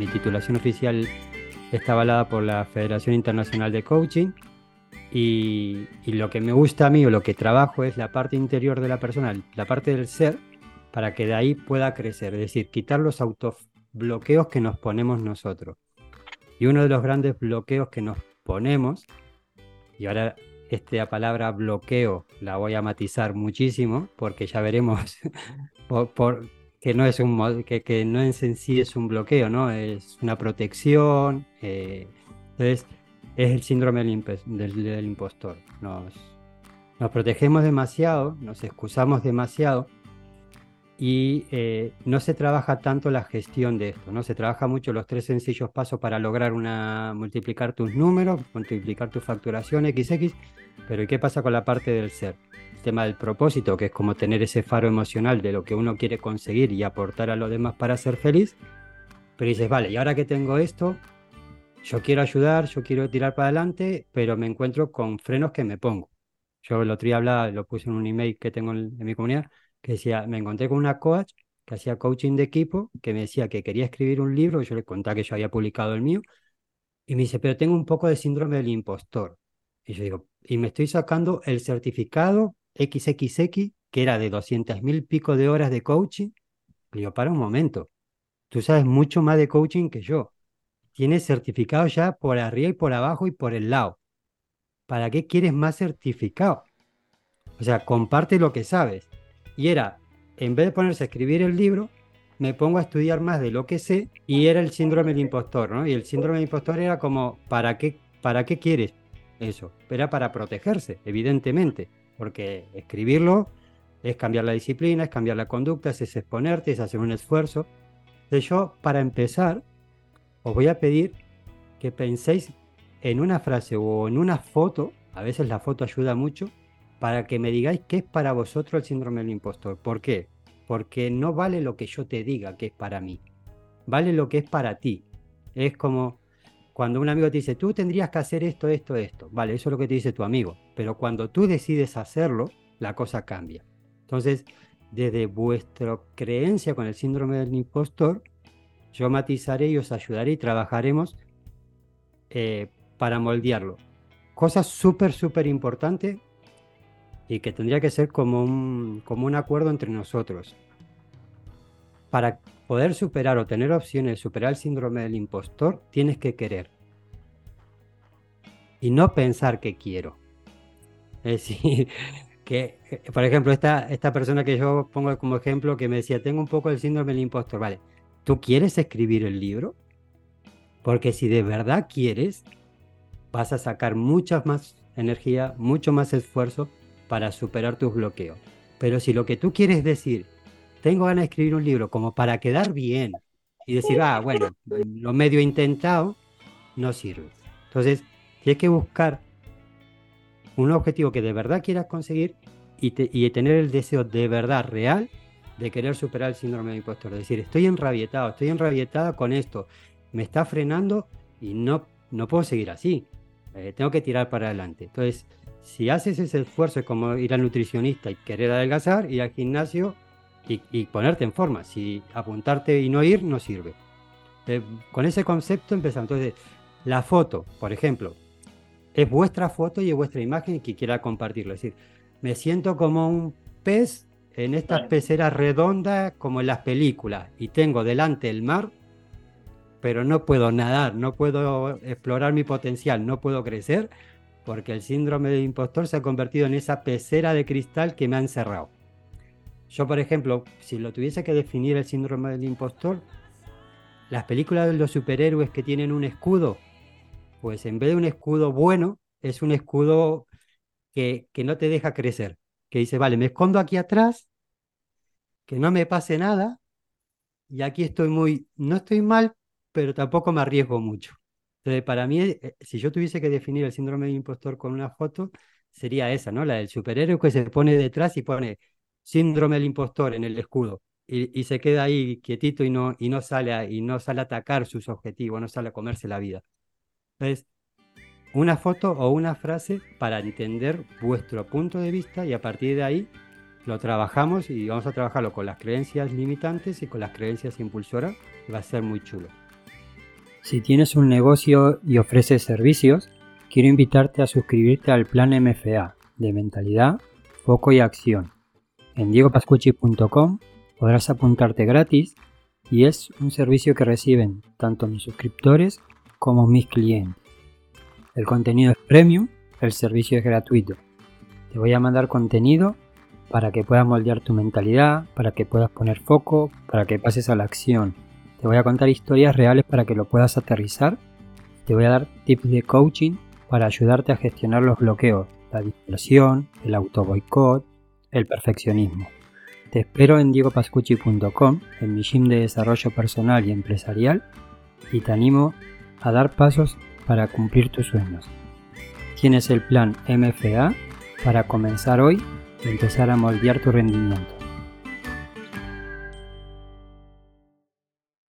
mi titulación oficial está avalada por la Federación Internacional de Coaching y, lo que me gusta a mí o lo que trabajo es la parte interior de la persona, la parte del ser, para que de ahí pueda crecer, es decir, quitar los autobloqueos que nos ponemos nosotros. Y uno de los grandes bloqueos que nos ponemos, y ahora esta palabra bloqueo la voy a matizar muchísimo, porque ya veremos por, que no es un que, que, no es en sí es un bloqueo, ¿no? Es una protección. Eh, entonces, es el síndrome del, impostor. Nos, nos, protegemos demasiado, nos excusamos demasiado y eh, no se trabaja tanto la gestión de esto, ¿no? Se trabaja mucho los tres sencillos pasos para lograr una, multiplicar tus números, multiplicar tu facturación XX, pero ¿y qué pasa con la parte del ser? Tema del propósito, que es como tener ese faro emocional de lo que uno quiere conseguir y aportar a los demás para ser feliz, pero dices, vale, y ahora que tengo esto, yo quiero ayudar, yo quiero tirar para adelante, pero me encuentro con frenos que me pongo. Yo el otro día hablaba, lo puse en un email que tengo en, mi comunidad, que decía, me encontré con una coach que hacía coaching de equipo, que me decía que quería escribir un libro, yo le contaba que yo había publicado el mío, y me dice, pero tengo un poco de síndrome del impostor. Y yo digo, y me estoy sacando el certificado XXX, que era de 200 mil pico de horas de coaching. Y digo, para un momento, tú sabes mucho más de coaching que yo tienes certificado ya por arriba y por abajo y por el lado. ¿Para qué quieres más certificado? O sea, comparte lo que sabes. Y era, en vez de ponerse a escribir el libro, me pongo a estudiar más de lo que sé y era el síndrome del impostor, ¿no? Y el síndrome del impostor era como, ¿para qué, para qué quieres eso? Era para protegerse, evidentemente, porque escribirlo es cambiar la disciplina, es cambiar la conducta, es exponerte, es hacer un esfuerzo. De yo, para empezar, os voy a pedir que penséis en una frase o en una foto, a veces la foto ayuda mucho, para que me digáis qué es para vosotros el síndrome del impostor. ¿Por qué? Porque no vale lo que yo te diga que es para mí, vale lo que es para ti. Es como cuando un amigo te dice, tú tendrías que hacer esto, esto, esto. Vale, eso es lo que te dice tu amigo. Pero cuando tú decides hacerlo, la cosa cambia. Entonces, desde vuestra creencia con el síndrome del impostor, yo matizaré y os ayudaré y trabajaremos eh, para moldearlo. Cosa súper, súper importante y que tendría que ser como un, como un acuerdo entre nosotros. Para poder superar o tener opciones de superar el síndrome del impostor, tienes que querer. Y no pensar que quiero. Es decir, que, por ejemplo, esta, esta persona que yo pongo como ejemplo que me decía, tengo un poco el síndrome del impostor, vale, ¿Tú quieres escribir el libro? Porque si de verdad quieres, vas a sacar mucha más energía, mucho más esfuerzo para superar tus bloqueos. Pero si lo que tú quieres decir, tengo ganas de escribir un libro como para quedar bien y decir, ah, bueno, lo medio intentado, no sirve. Entonces, tienes que buscar un objetivo que de verdad quieras conseguir y, y tener el deseo de verdad real de querer superar el síndrome del impostor. Es decir, estoy enrabietado, estoy enrabietada con esto, me está frenando y no, no puedo seguir así. Eh, tengo que tirar para adelante. Entonces, si haces ese esfuerzo, es como ir al nutricionista y querer adelgazar, ir al gimnasio y, ponerte en forma. Si apuntarte y no ir, no sirve. Eh, con ese concepto empezamos. Entonces, la foto, por ejemplo, es vuestra foto y es vuestra imagen y que quiera compartirlo. Es decir, me siento como un pez en estas peceras redondas como en las películas y tengo delante el mar, pero no puedo nadar, no puedo explorar mi potencial, no puedo crecer porque el síndrome del impostor se ha convertido en esa pecera de cristal que me ha encerrado. Yo, por ejemplo, si lo tuviese que definir el síndrome del impostor, las películas de los superhéroes que tienen un escudo, pues en vez de un escudo bueno, es un escudo que, que no te deja crecer que dice, vale, me escondo aquí atrás, que no me pase nada, y aquí estoy muy, no estoy mal, pero tampoco me arriesgo mucho. Entonces, para mí, eh, si yo tuviese que definir el síndrome de impostor con una foto, sería esa, ¿no? La del superhéroe que se pone detrás y pone síndrome del impostor en el escudo. Y, se queda ahí quietito y no, y no sale a, y no sale a atacar sus objetivos, no sale a comerse la vida. Entonces, una foto o una frase para entender vuestro punto de vista y a partir de ahí lo trabajamos y vamos a trabajarlo con las creencias limitantes y con las creencias impulsoras va a ser muy chulo. Si tienes un negocio y ofreces servicios, quiero invitarte a suscribirte al plan MFA de mentalidad, foco y acción. En diegopascucci.com podrás apuntarte gratis y es un servicio que reciben tanto mis suscriptores como mis clientes. El contenido es premium, el servicio es gratuito. Te voy a mandar contenido para que puedas moldear tu mentalidad, para que puedas poner foco, para que pases a la acción. Te voy a contar historias reales para que lo puedas aterrizar. Te voy a dar tips de coaching para ayudarte a gestionar los bloqueos, la dispersión, el auto boicot, el perfeccionismo. Te espero en diegopascucci.com, en mi gym de desarrollo personal y empresarial, y te animo a dar pasos para cumplir tus sueños. Tienes el plan MFA para comenzar hoy y empezar a moldear tu rendimiento.